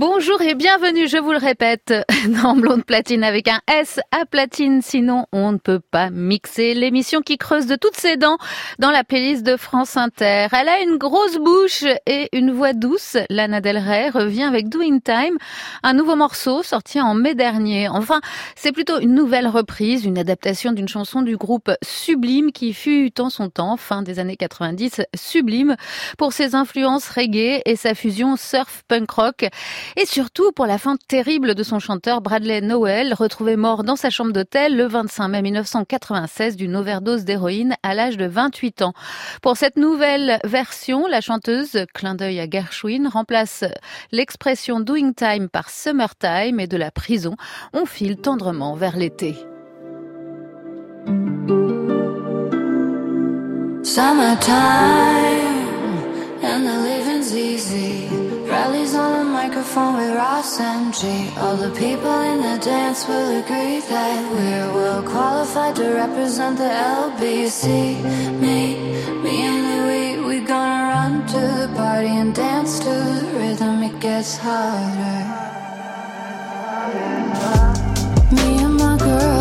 Bonjour et bienvenue, je vous le répète, dans Blonde Platine avec un S à platine, sinon on ne peut pas mixer l'émission qui creuse de toutes ses dents dans la playlist de France Inter. Elle a une grosse bouche et une voix douce. Lana Del Rey revient avec Doing Time, un nouveau morceau sorti en mai dernier. Enfin, c'est plutôt une nouvelle reprise, une adaptation d'une chanson du groupe Sublime qui fut en son temps, fin des années 90, Sublime, pour ses influences reggae et sa fusion surf-punk rock. Et surtout pour la fin terrible de son chanteur Bradley Noel, retrouvé mort dans sa chambre d'hôtel le 25 mai 1996 d'une overdose d'héroïne à l'âge de 28 ans. Pour cette nouvelle version, la chanteuse, clin d'œil à Gershwin, remplace l'expression doing time par summertime et de la prison. On file tendrement vers l'été. and the. Rallies on the microphone with Ross and G. All the people in the dance will agree that we're well qualified to represent the LBC. Me, me and Louis, we gonna run to the party and dance to the rhythm. It gets harder. Me and my girl,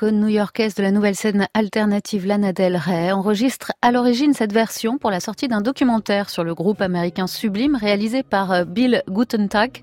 L'icône new-yorkaise de la nouvelle scène alternative Lana Del Rey enregistre à l'origine cette version pour la sortie d'un documentaire sur le groupe américain Sublime réalisé par euh, Bill Gutentag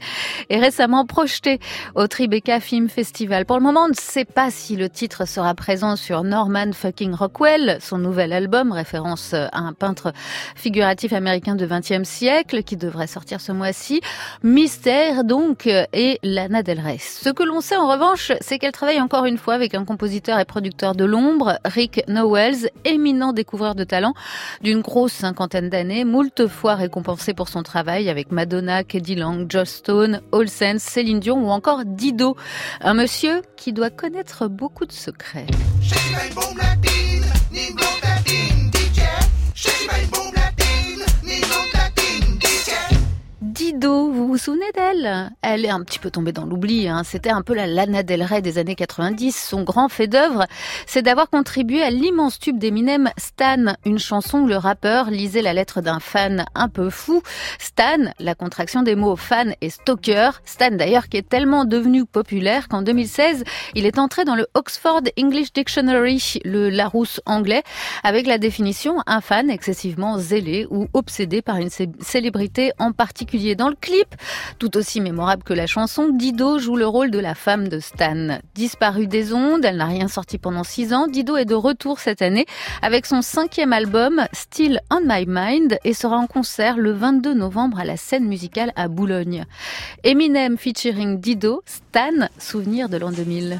et récemment projeté au Tribeca Film Festival. Pour le moment, on ne sait pas si le titre sera présent sur Norman fucking Rockwell, son nouvel album, référence à un peintre figuratif américain de 20e siècle qui devrait sortir ce mois-ci. Mystère donc et Lana Del Rey. Ce que l'on sait en revanche, c'est qu'elle travaille encore une fois avec un compositeur et producteur de l'ombre, Rick Nowells, éminent découvreur de talent d'une grosse cinquantaine d'années, moult fois récompensé pour son travail avec Madonna, Keddy Lang, Joss Stone, Olsen, Céline Dion ou encore Dido. Un monsieur qui doit connaître beaucoup de secrets. Dido vous vous souvenez d'elle? Elle est un petit peu tombée dans l'oubli. Hein. C'était un peu la Lana Del Rey des années 90. Son grand fait d'œuvre, c'est d'avoir contribué à l'immense tube d'Eminem Stan, une chanson où le rappeur lisait la lettre d'un fan un peu fou. Stan, la contraction des mots fan et stalker. Stan d'ailleurs qui est tellement devenu populaire qu'en 2016, il est entré dans le Oxford English Dictionary, le Larousse anglais, avec la définition un fan excessivement zélé ou obsédé par une cé- célébrité en particulier. Dans le clip, tout aussi mémorable que la chanson, Dido joue le rôle de la femme de Stan. Disparue des ondes, elle n'a rien sorti pendant six ans. Dido est de retour cette année avec son cinquième album, Still on My Mind, et sera en concert le 22 novembre à la scène musicale à Boulogne. Eminem featuring Dido, Stan, souvenir de l'an 2000.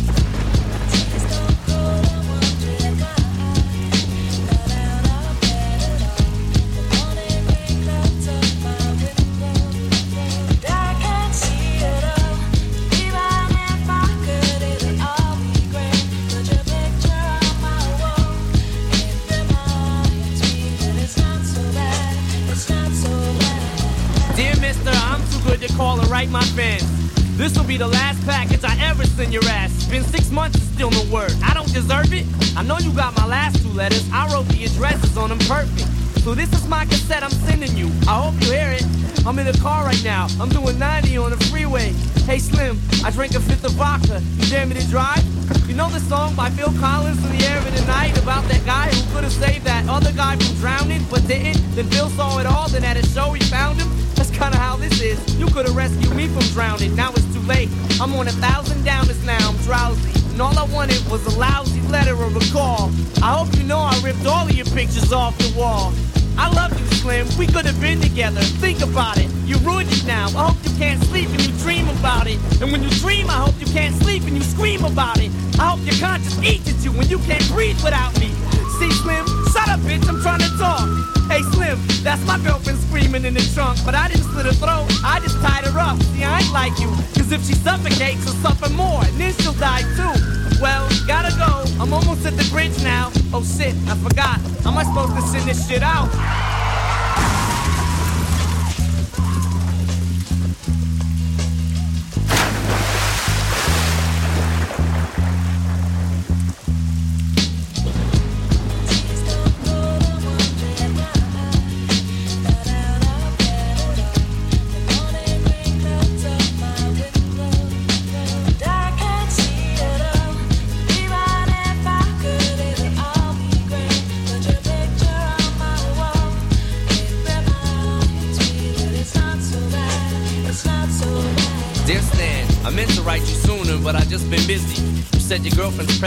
I'm in the car right now. I'm doing 90 on the freeway. Hey Slim, I drank a fifth of vodka. You dare me to drive? You know the song by Phil Collins in the air of the night about that guy who could have saved that other guy from drowning but didn't? Then Phil saw it all, then at a show he found him. That's kinda how this is. You could've rescued me from drowning. Now it's too late. I'm on a thousand downers now. I'm drowsy. And all I wanted was a lousy letter or a call. I hope you know I ripped all of your pictures off the wall. I love Slim. We could have been together. Think about it. You ruined it now. I hope you can't sleep and you dream about it. And when you dream, I hope you can't sleep and you scream about it. I hope your conscience eats at you when you can't breathe without me. See, Slim, shut up, bitch. I'm trying to talk. Hey, Slim, that's my girlfriend screaming in the trunk. But I didn't slit her throat. I just tied her up. See, I ain't like you. Cause if she suffocates, she'll suffer more. And then she'll die too. Well, gotta go. I'm almost at the bridge now. Oh shit, I forgot. How am I supposed to send this shit out?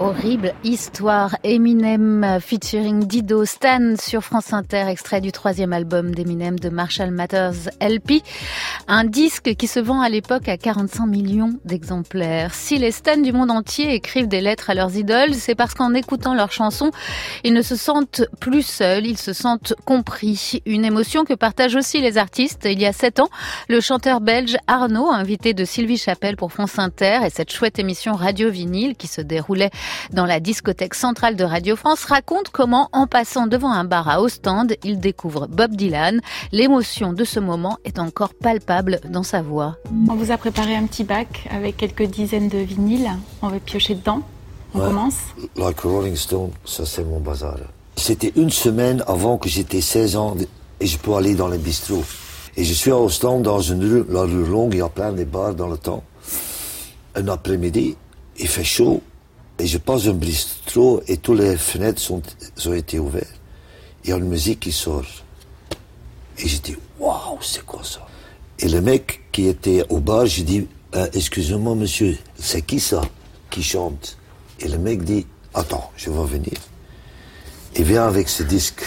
Horrible histoire. Eminem featuring Dido Stan sur France Inter, extrait du troisième album d'Eminem de Marshall Mathers LP. Un disque qui se vend à l'époque à 45 millions d'exemplaires. Si les stans du monde entier écrivent des lettres à leurs idoles, c'est parce qu'en écoutant leurs chansons, ils ne se sentent plus seuls, ils se sentent compris. Une émotion que partagent aussi les artistes. Il y a sept ans, le chanteur belge Arnaud, invité de Sylvie Chapelle pour France Inter et cette chouette émission Radio Vinyle qui se déroulait dans la discothèque centrale de Radio France, raconte comment, en passant devant un bar à Ostende, il découvre Bob Dylan. L'émotion de ce moment est encore palpable dans sa voix. On vous a préparé un petit bac avec quelques dizaines de vinyles. On va piocher dedans. On Ouais. commence. Like a Rolling Stone, ça c'est mon bazar. C'était une semaine avant que j'étais 16 ans et je peux aller dans les bistrots. Et je suis à Ostende dans une rue, la rue longue, il y a plein de bars dans le temps. Un après-midi, il fait chaud et je passe un bistrot et toutes les fenêtres sont, ont été ouvertes. Il y a une musique qui sort. Et j'ai dit, waouh, c'est quoi ça? Et le mec qui était au bar, j'ai dit, Euh, excusez-moi monsieur, c'est qui ça qui chante? Et le mec dit, attends, je vais venir. Il vient avec ce disque.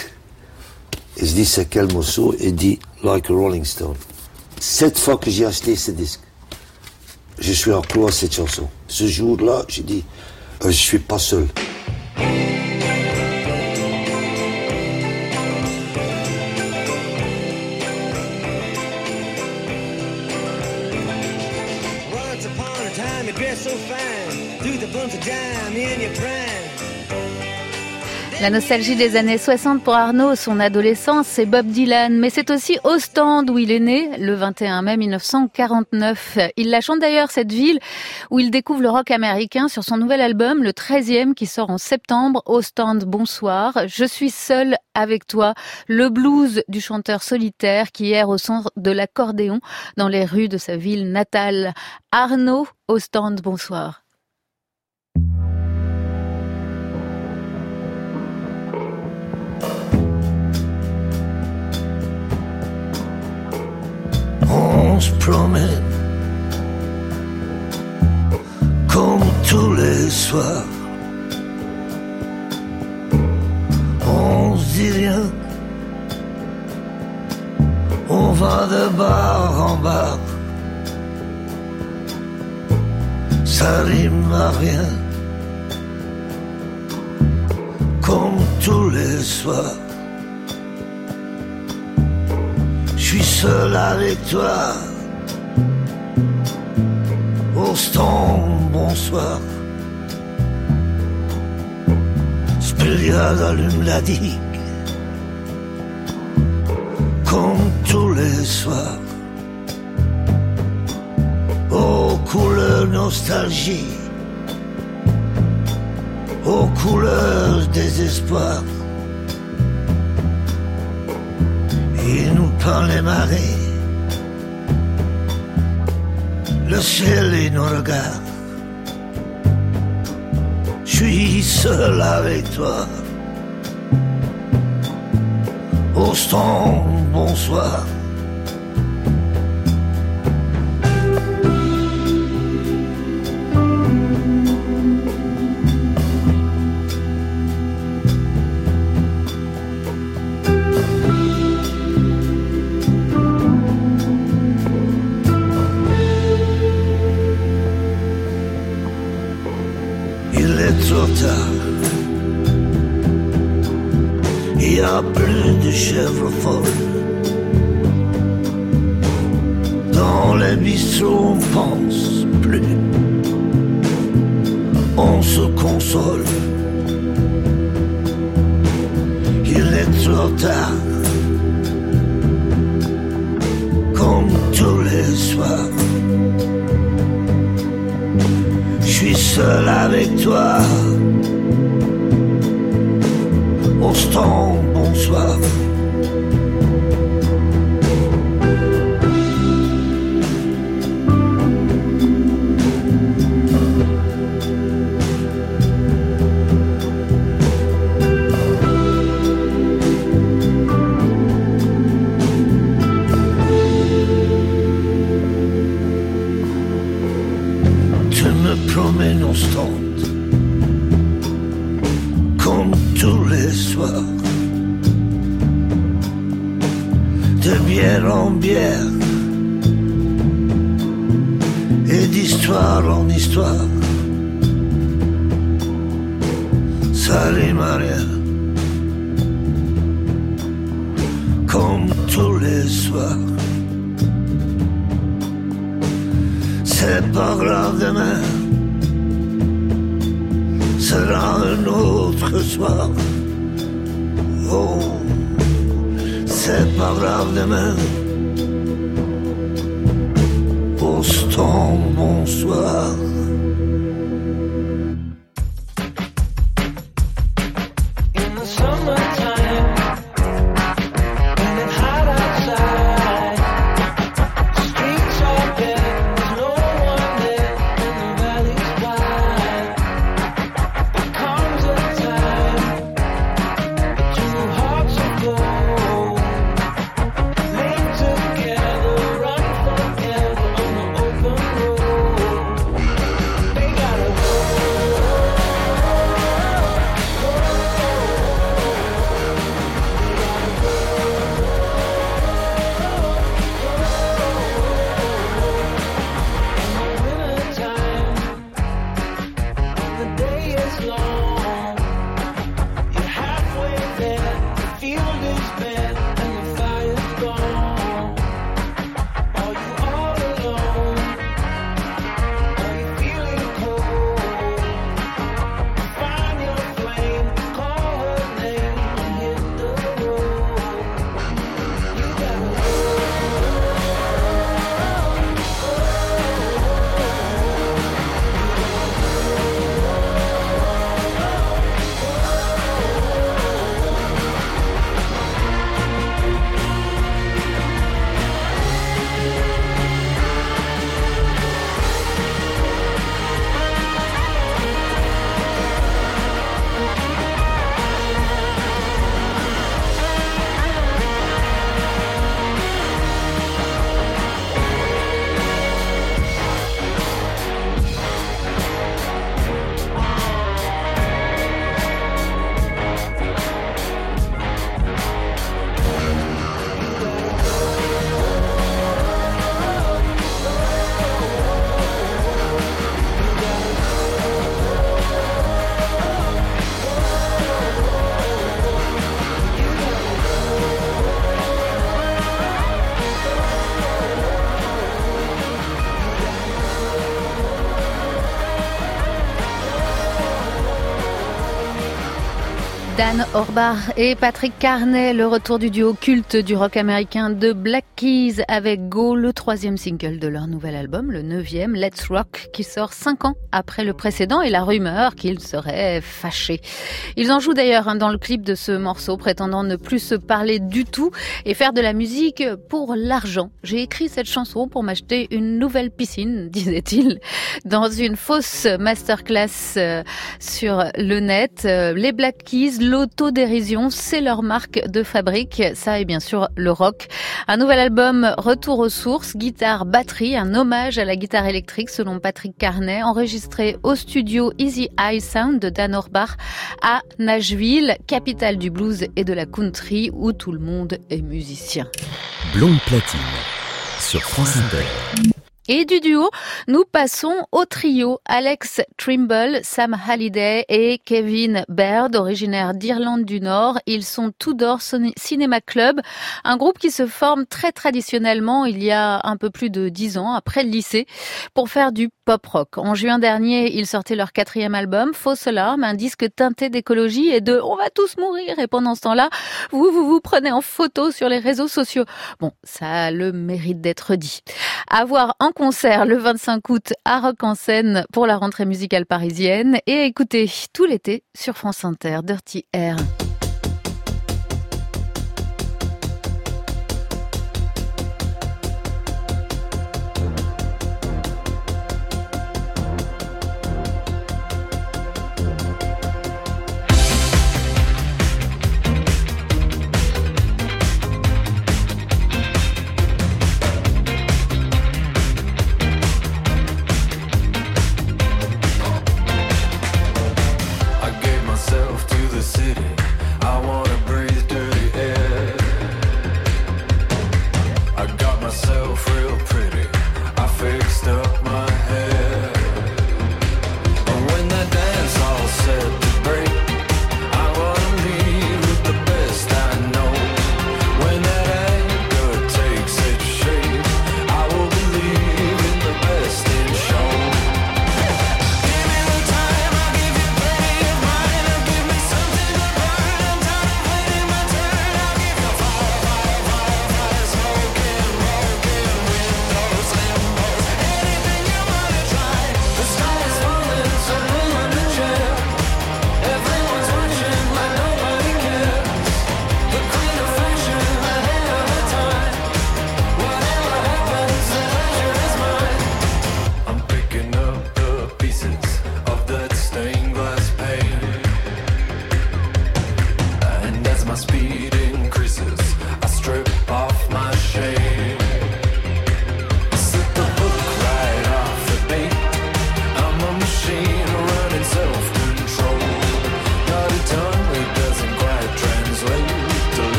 Et je dis, c'est quel morceau? Il dit, Like a Rolling Stone. Cette fois que j'ai acheté ce disque, je suis accro à cette chanson. Ce jour-là, j'ai dit, je suis pas seul. Once upon a time, you dressed so fine. Through the bumps of dime in your prime. La nostalgie des années 60 pour Arnaud, son adolescence, c'est Bob Dylan, mais c'est aussi Ostende où il est né, le 21 mai 1949. Il la chante d'ailleurs, cette ville, où il découvre le rock américain sur son nouvel album, le 13e, qui sort en septembre, Ostende, bonsoir. Je suis seul avec toi, le blues du chanteur solitaire qui erre au son de l'accordéon dans les rues de sa ville natale. Arnaud, Ostende, bonsoir. On se promène comme tous les soirs. On se dit rien. On va de bar en bar. Ça rime à rien. Comme tous les soirs. Suis seul avec toi. Au stand, bonsoir. Spéliade allume la digue. Comme tous les soirs. Aux couleurs nostalgie. Aux couleurs désespoir. Il nous peint les marées le ciel et nos regards. Je suis seul avec toi. Au bonsoir. Soirs De bière en bière. Et d'histoire en histoire. À rien Comme tous les soirs. C'est pas grave demain. Sera un autre soir Oh C'est pas grave demain Au stand, bonsoir Orbar et Patrick Carney, le retour du duo culte du rock américain de Black Keys avec Go, le troisième single de leur nouvel album, le neuvième, Let's Rock, qui sort cinq ans après le précédent et la rumeur qu'ils seraient fâchés. Ils en jouent d'ailleurs hein, dans le clip de ce morceau, prétendant ne plus se parler du tout et faire de la musique pour l'argent. J'ai écrit cette chanson pour m'acheter une nouvelle piscine, disait-il, dans une fausse masterclass euh, sur le net. Euh, Les Black Keys, l'autodérision, c'est leur marque de fabrique. Ça et bien sûr le rock. Un nouvel album, Retour aux sources, guitare, batterie, un hommage à la guitare électrique selon Patrick Carnet, enregistré au studio Easy Eye Sound de Dan Orbach à Nashville, capitale du blues et de la country où tout le monde est musicien. Blonde platine sur France Inter. Et du duo, nous passons au trio Alex Trimble, Sam Halliday et Kevin Baird, originaires d'Irlande du Nord. Ils sont Tudor Cinema Club, un groupe qui se forme très traditionnellement il y a un peu plus de dix ans, après le lycée, pour faire du pop rock. En juin dernier, ils sortaient leur quatrième album, Fausse Alarme, un disque teinté d'écologie et de on va tous mourir. Et pendant ce temps-là, vous, vous vous prenez en photo sur les réseaux sociaux. Bon, ça a le mérite d'être dit. À voir en concert le 25 août à Rock en scène pour la rentrée musicale parisienne et à écouter tout l'été sur France Inter, Dirty Air.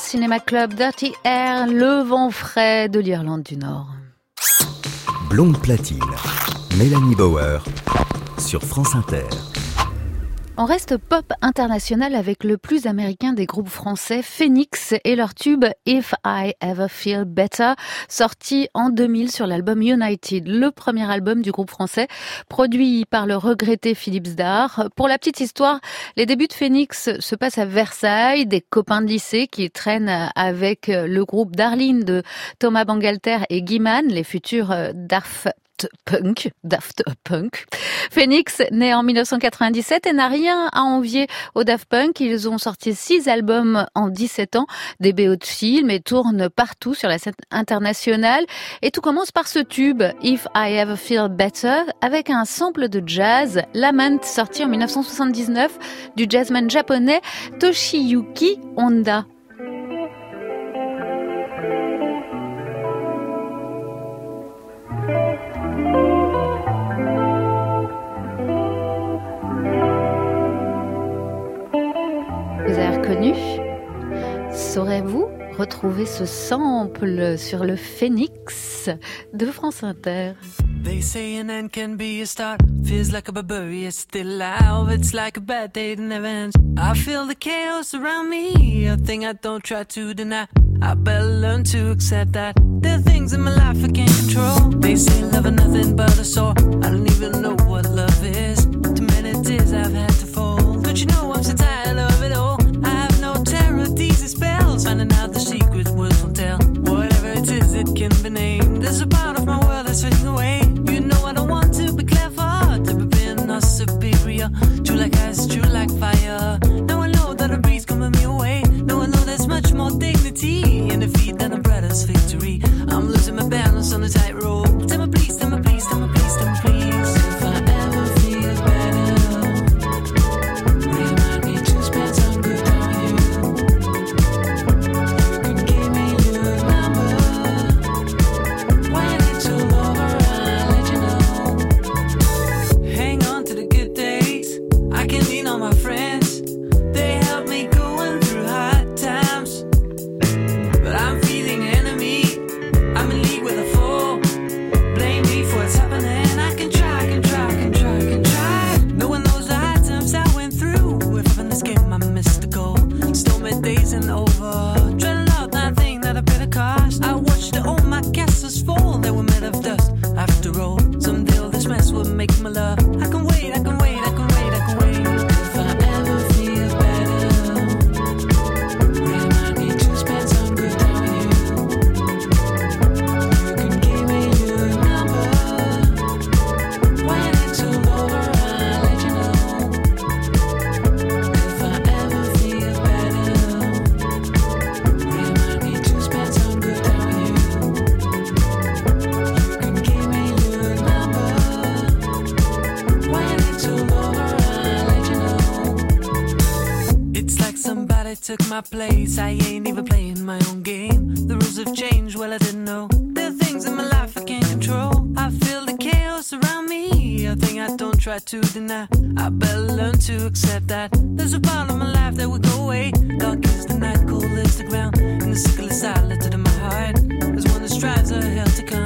Cinema Club, Dirty Air, le vent frais de l'Irlande du Nord. Blonde platine. Mélanie Bauer sur France Inter. On reste pop international avec le plus américain des groupes français, Phoenix, et leur tube If I Ever Feel Better, sorti en 2000 sur l'album United, le premier album du groupe français, produit par le regretté Philippe Zdar. Pour la petite histoire, les débuts de Phoenix se passent à Versailles, des copains de lycée qui traînent avec le groupe Darlene de Thomas Bangalter et Guy Mann, les futurs Daft Punk, Daft Punk. Phoenix, né en 1997 et n'a rien à envier au Daft Punk. Ils ont sorti six albums en 17 ans, des BO de films et tournent partout sur la scène internationale. Et tout commence par ce tube, If I Ever Feel Better, avec un sample de jazz, Lament, sorti en 1979 du jazzman japonais Toshiyuki Honda. Reconnu Saurez-vous retrouver ce sample sur le Phoenix de France Inter? They say an end can be a start. Feels like a barbarian still alive. It's like a bad day that never ends. I feel the chaos around me, a thing I don't try to deny. I better learn to accept that there are things in my life I can't control. They say love is nothing but a sore. I don't even know what love is. Too many tears I've had to fold. Don't you know I'm so Finding out the secret words won't tell. Whatever it is, it can be named. There's a part of my world that's fading away. You know I don't want to be clever, to be being or superior. True like ice, true like fire. Now I know that a breeze coming me away. Now I know there's much more dignity in defeat than a brother's victory. My place. I ain't even playing my own game. The rules have changed, well, I didn't know. There are things in my life I can't control. I feel the chaos around me, a thing I don't try to deny. I better learn to accept that. There's a part of my life that will go away. Dark is the night, cold is the ground. And the sickle is silent in my heart. There's one that strives a hell to come.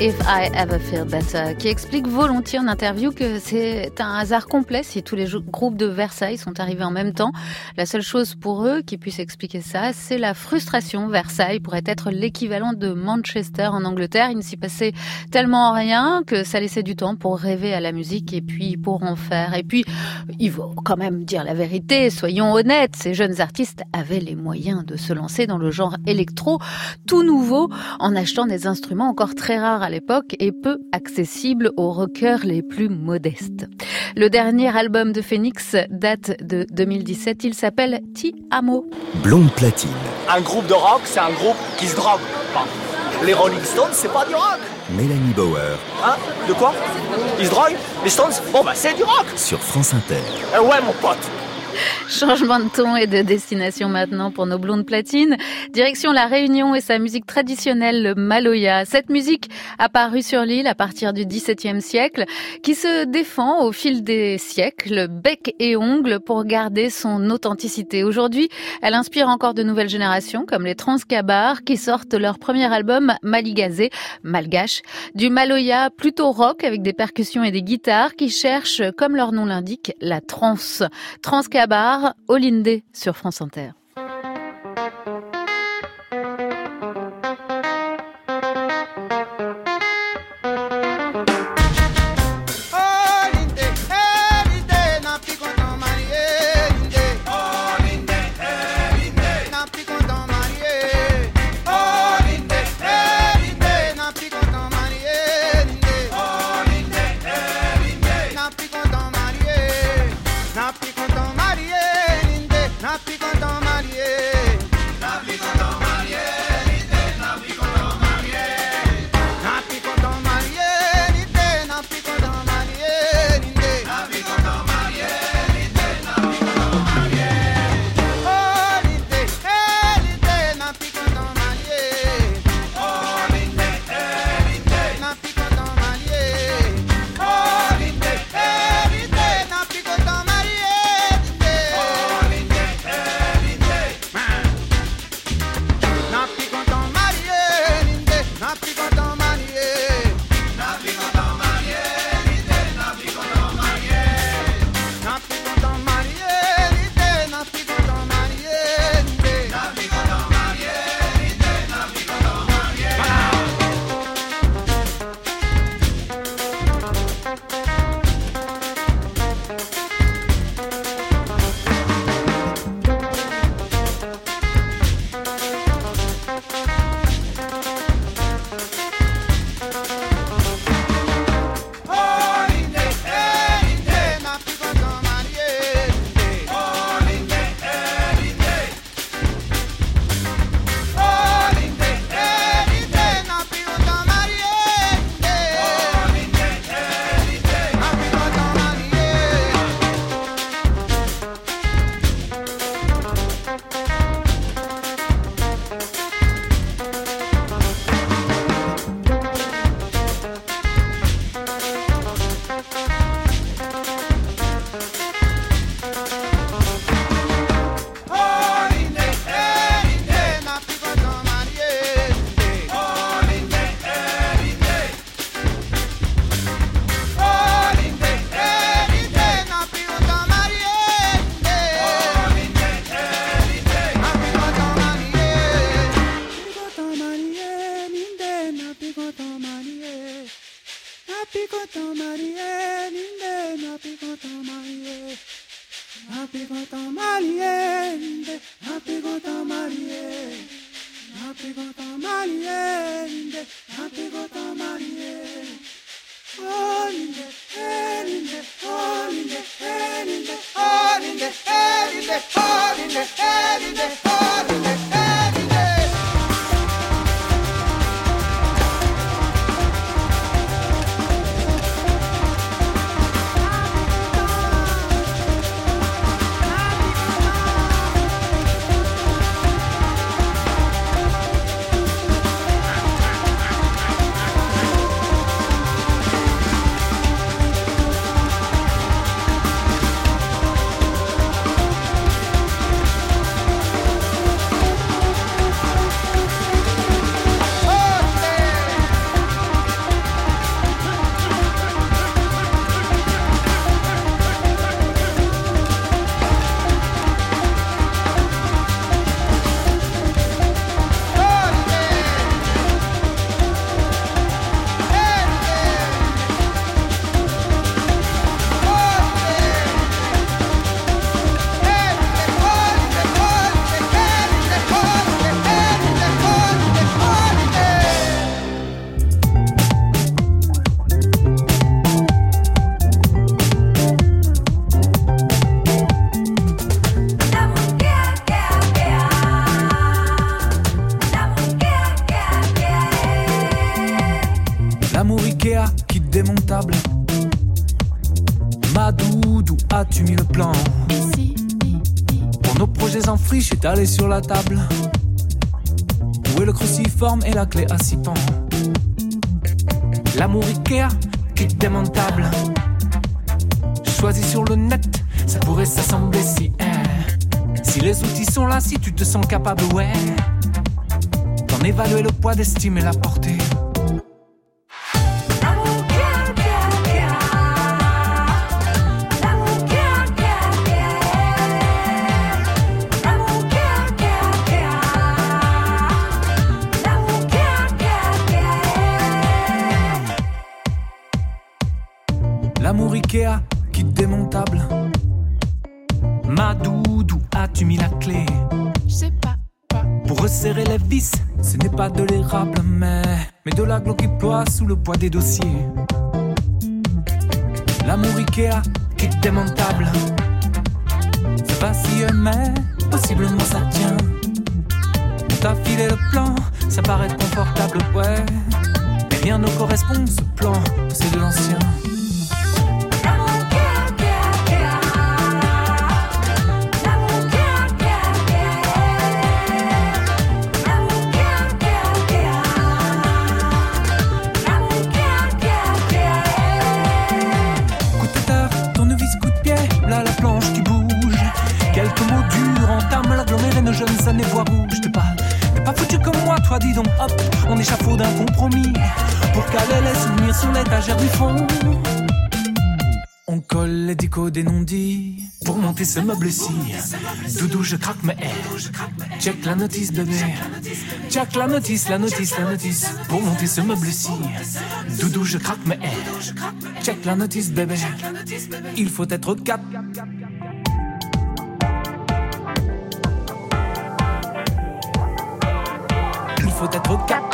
If I Ever Feel Better, qui explique volontiers en interview que c'est un hasard complet si tous les groupes de Versailles sont arrivés en même temps. La seule chose pour eux qui puisse expliquer ça, c'est la frustration. Versailles pourrait être l'équivalent de Manchester en Angleterre. Il ne s'y passait tellement rien que ça laissait du temps pour rêver à la musique et puis pour en faire. Et puis, il faut quand même dire la vérité, soyons honnêtes, ces jeunes artistes avaient les moyens de se lancer dans le genre électro tout nouveau en achetant des instruments encore très rares à l'époque et peu accessibles aux rockers les plus modestes. Le dernier album de Phoenix date de 2017, il s'appelle Ti Amo. Blonde platine. Un groupe de rock, c'est un groupe qui se drogue. Enfin, les Rolling Stones, c'est pas du rock. Mélanie Bauer Hein? De quoi? Ils se droguent? Les Stones? Bon bah c'est du rock. sur France Inter. Eh ouais mon pote. Changement de ton et de destination maintenant pour nos blondes platines. Direction la Réunion et sa musique traditionnelle, le Maloya. Cette musique apparue sur l'île à partir du XVIIe siècle, qui se défend au fil des siècles, bec et ongles, pour garder son authenticité. Aujourd'hui, elle inspire encore de nouvelles générations, comme les Transcabars, qui sortent leur premier album Maligazé, malgache, du Maloya plutôt rock avec des percussions et des guitares qui cherchent, comme leur nom l'indique, la trance. Transcabar, Olinde sur France Inter. Sur la table. Où est le cruciforme et la clé à six pans? L'amour Ikea, kit démontable. Choisi sur le net, ça pourrait s'assembler si. eh. Si les outils sont là, si tu te sens capable, ouais. D'en évaluer le poids, d'estimer la portée. Le poids des dossiers. L'amour Ikea, kit démontable. Donc, hop, on échafaude d'un compromis. Pour caler les souvenirs sur l'étagère du fond. On colle les dicos des non-dits pour monter ce meuble-ci. Doudou, je craque mes airs. Check la notice, bébé. Check la notice, la notice, la notice pour monter ce meuble-ci. Doudou, je craque mes airs. Check la notice, bébé. Il faut être quatre. Faut être quatre.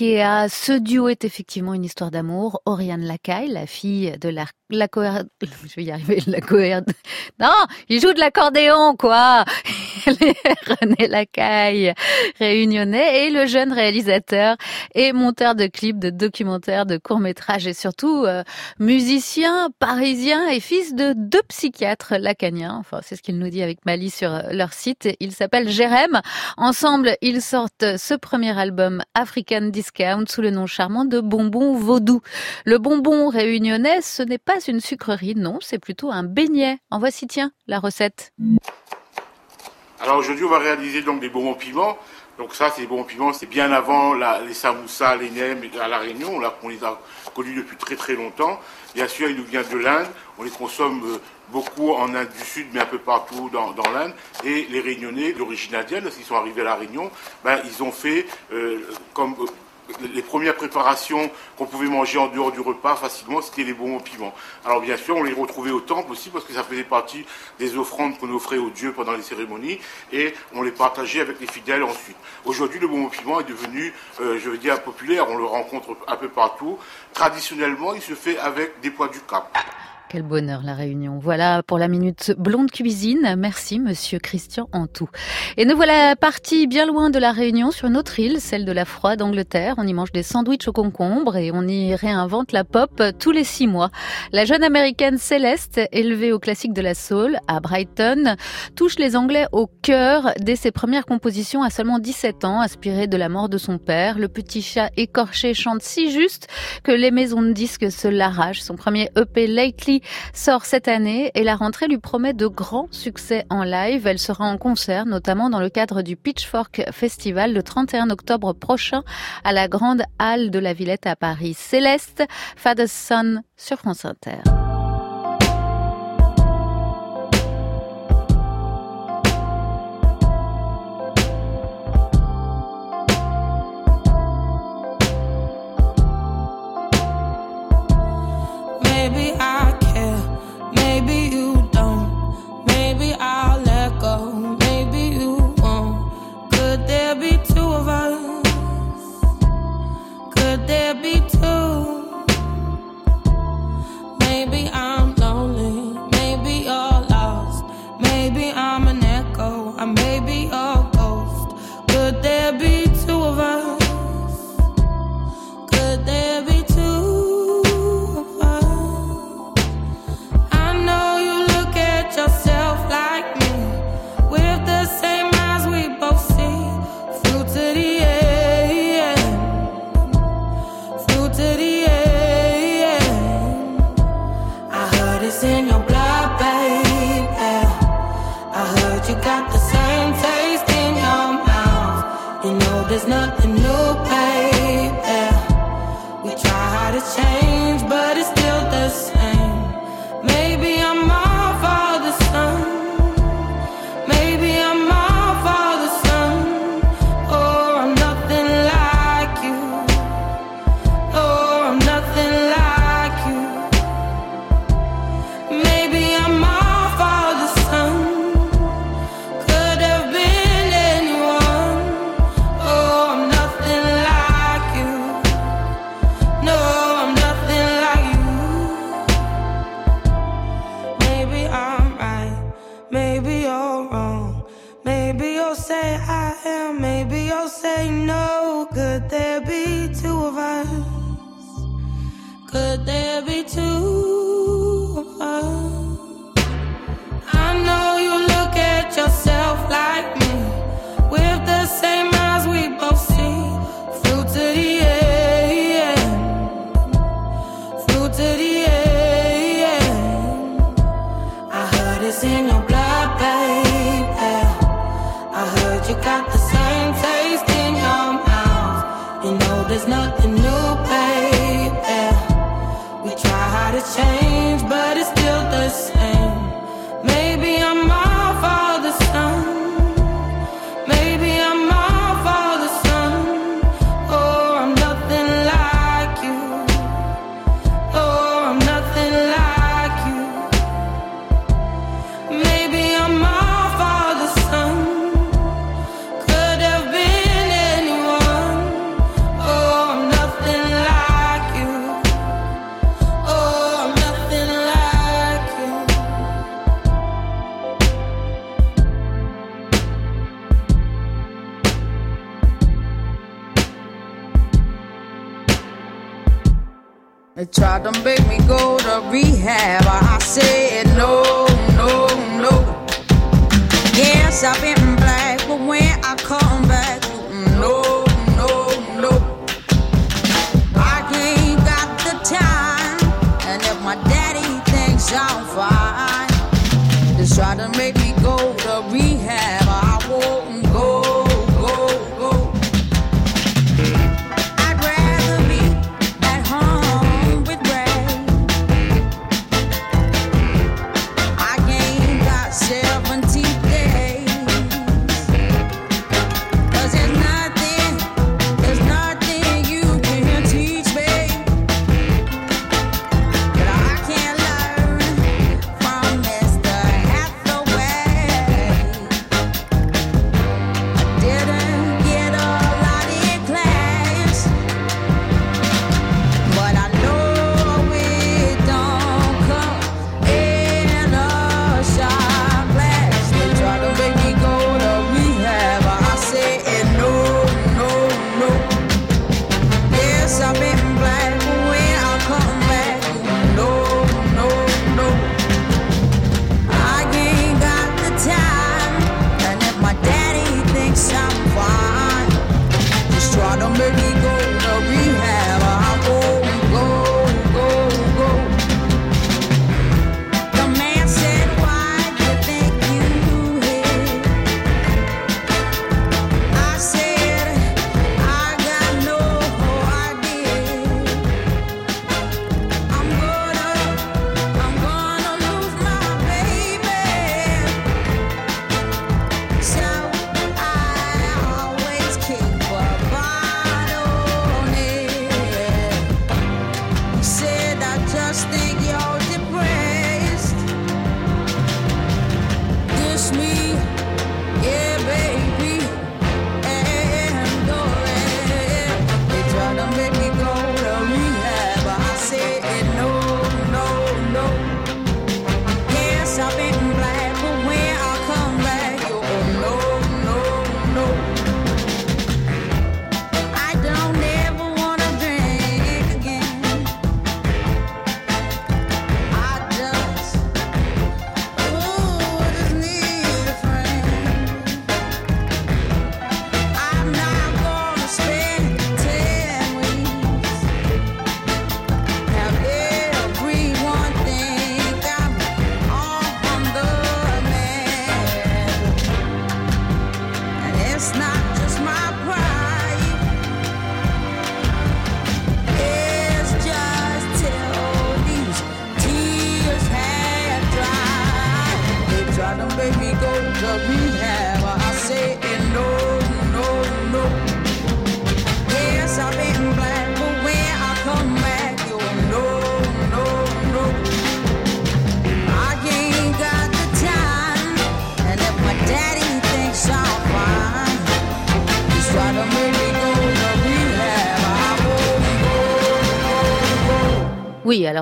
Ce duo est effectivement une histoire d'amour. Oriane Lacaille, la fille de la, la je vais y arriver, la non, il joue de l'accordéon, quoi. René Lacaille, réunionnais, et le jeune réalisateur et monteur de clips, de documentaires, de courts-métrages et surtout euh, musicien parisien et fils de deux psychiatres lacaniens. Enfin, c'est ce qu'il nous dit avec Mali sur euh, leur site. Il s'appelle Jérém. Ensemble, ils sortent ce premier album African Discount sous le nom charmant de Bonbon Vaudou. Le bonbon réunionnais, ce n'est pas une sucrerie, non, c'est plutôt un beignet. En voici, tiens, la recette. Alors aujourd'hui, on va réaliser donc des bonbons piments. Donc ça, c'est des bonbons piments, c'est bien avant les samoussas, les nems à la Réunion. On, l'a- on les a connus depuis très très longtemps. Bien sûr, ils nous viennent de l'Inde. On les consomme euh, beaucoup en Inde du Sud, mais un peu partout dans, dans l'Inde. Et les Réunionnais, d'origine indienne, lorsqu'ils sont arrivés à la Réunion, ben, ils ont fait euh, comme euh, les premières préparations qu'on pouvait manger en dehors du repas facilement, c'était les bonbons piments. Alors bien sûr, on les retrouvait au temple aussi parce que ça faisait partie des offrandes qu'on offrait aux dieux pendant les cérémonies et on les partageait avec les fidèles ensuite. Aujourd'hui, le bonbon piment est devenu, euh, je veux dire, populaire. On le rencontre un peu partout. Traditionnellement, il se fait avec des pois du Cap. Quel bonheur la réunion. Voilà pour la minute blonde cuisine. Merci monsieur Christian Antou. Et nous voilà partis bien loin de la Réunion sur une autre île, celle de la Froide Angleterre. On y mange des sandwichs au concombre et on y réinvente la pop tous les six mois. La jeune américaine Céleste, élevée au classique de la soul à Brighton, touche les Anglais au cœur dès ses premières compositions à seulement 17 ans, inspirée de la mort de son père. Le petit chat écorché chante si juste que les maisons de disques se l'arrachent. Son premier EP Lately Sort cette année et la rentrée lui promet de grands succès en live. Elle sera en concert, notamment dans le cadre du Pitchfork Festival le 31 octobre prochain à la Grande Halle de la Villette à Paris. Céleste, Father's sur France Inter.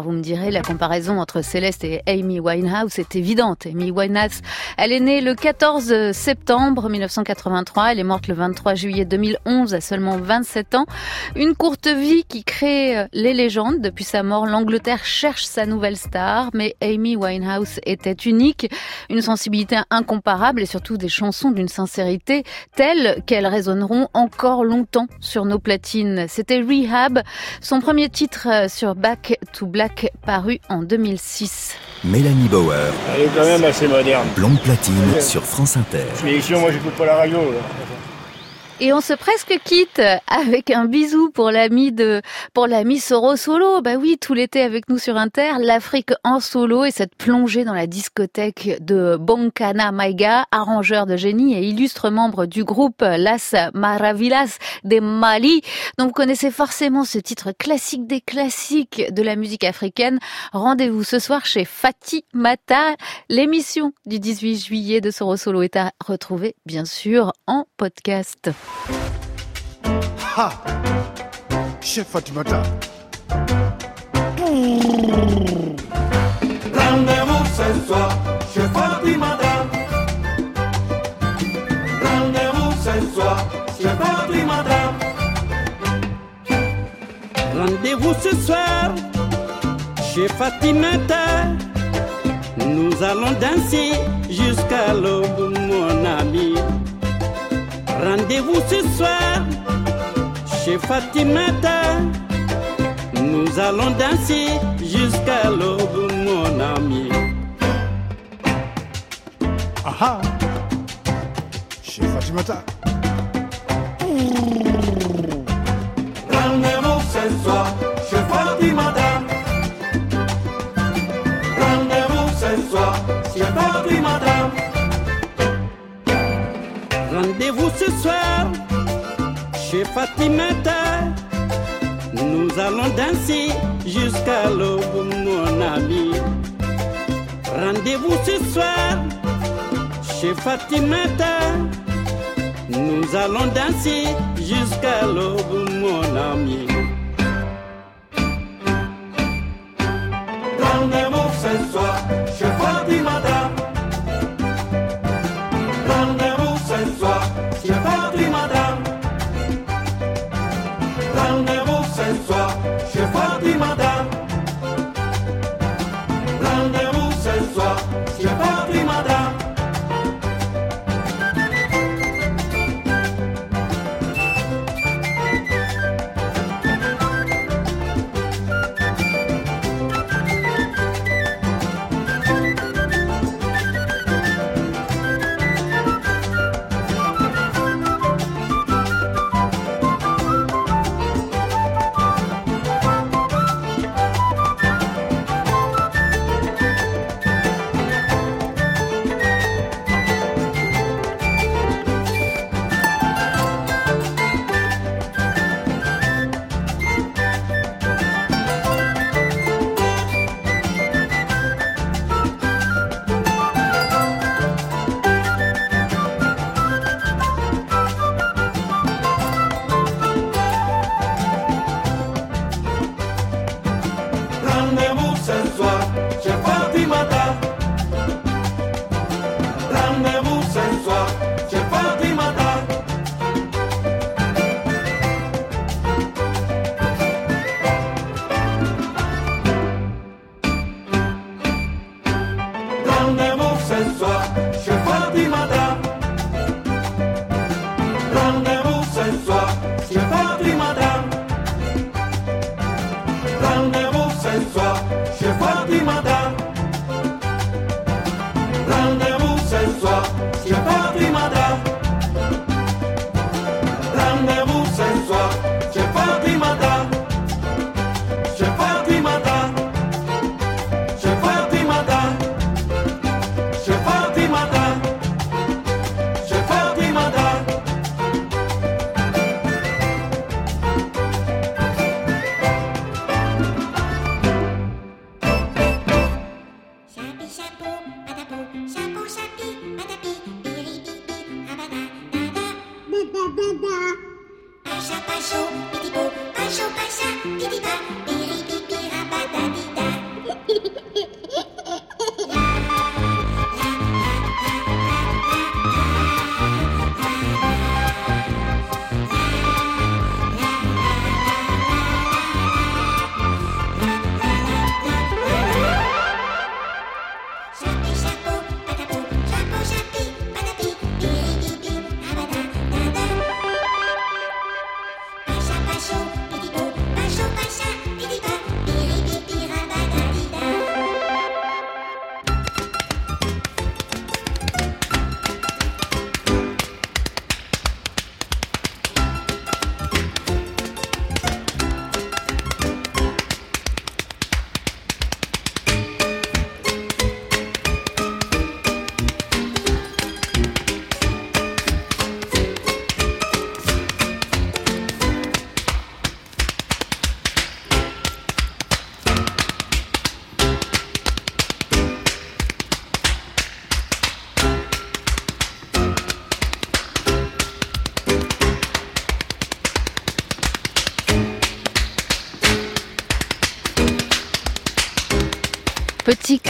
Vous me direz, la comparaison entre Céleste et Amy Winehouse est évidente. Amy Winehouse, elle est née le 14 septembre 1983, elle est morte le 23 juillet 2011 à seulement 27 ans. Une courte vie qui crée euh, les légendes. Depuis sa mort, l'Angleterre cherche sa nouvelle star, mais Amy Winehouse était unique, une sensibilité incomparable et surtout des chansons d'une sincérité telle qu'elles résonneront encore longtemps sur nos platines. C'était Rehab, son premier titre euh, sur Back to Black paru en 2006. Mélanie Bauer, Elle est quand même assez moderne. blonde platine sur France Inter. Mais ici, moi, j'écoute pas la radio. là. Et on se presque quitte avec un bisou pour l'ami de, pour l'ami Soro Solo. Bah oui, tout l'été avec nous sur Inter, l'Afrique en solo et cette plongée dans la discothèque de Bonkana Maiga, arrangeur de génie et illustre membre du groupe Las Maravillas de Mali. Donc vous connaissez forcément ce titre classique des classiques de la musique africaine. Rendez-vous ce soir chez Fatih Mata. L'émission du 18 juillet de Soro Solo est à retrouver, bien sûr, en podcast. Ha Chef Fatimata. Rendez-vous ce soir chez Fatimata. Rendez-vous ce soir chez Fatimata. Rendez-vous ce soir chez Fatimata. Nous allons danser jusqu'à l'aube, mon ami. Rendez-vous ce soir chez Fatimata. Nous allons danser jusqu'à l'aube, mon ami. Aha Chef Fatimata. Rendez-vous ce soir chez Fatimata. Rendez-vous ce soir chez Fatimata. Rendez-vous ce soir chez Fatimata. Nous allons danser jusqu'à l'aube, mon ami. Rendez-vous ce soir chez Fatimata. Nous allons danser jusqu'à l'aube, mon ami.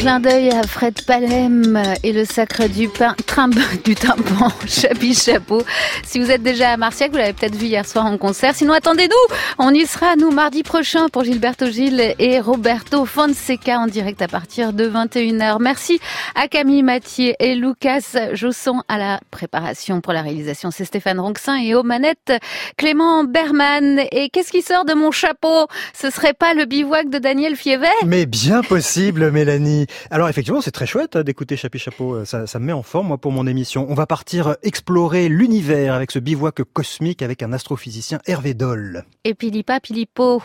Clin d'œil à Fred Palem et le sacre du pain, trimbe, du tympan, chapi chapeau. Si vous êtes déjà à Marciac, vous l'avez peut-être vu hier soir en concert. Sinon, attendez-nous, on y sera, nous, mardi prochain pour Gilberto Gil et Roberto Fonseca en direct à partir de 21h. Merci à Camille Mathieu et Lucas Josson à la préparation pour la réalisation. C'est Stéphane Ronxin et aux manettes, Clément Berman. Et qu'est-ce qui sort de mon chapeau? Ce serait pas le bivouac de Daniel Fievet? Mais bien possible, Mélanie. Alors effectivement, c'est très chouette hein, d'écouter Chapi Chapeau. Ça, ça me met en forme, moi, mon émission. On va partir explorer l'univers avec ce bivouac cosmique avec un astrophysicien Hervé Doll. Et Pilipa Pilipo.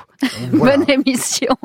Bonne émission.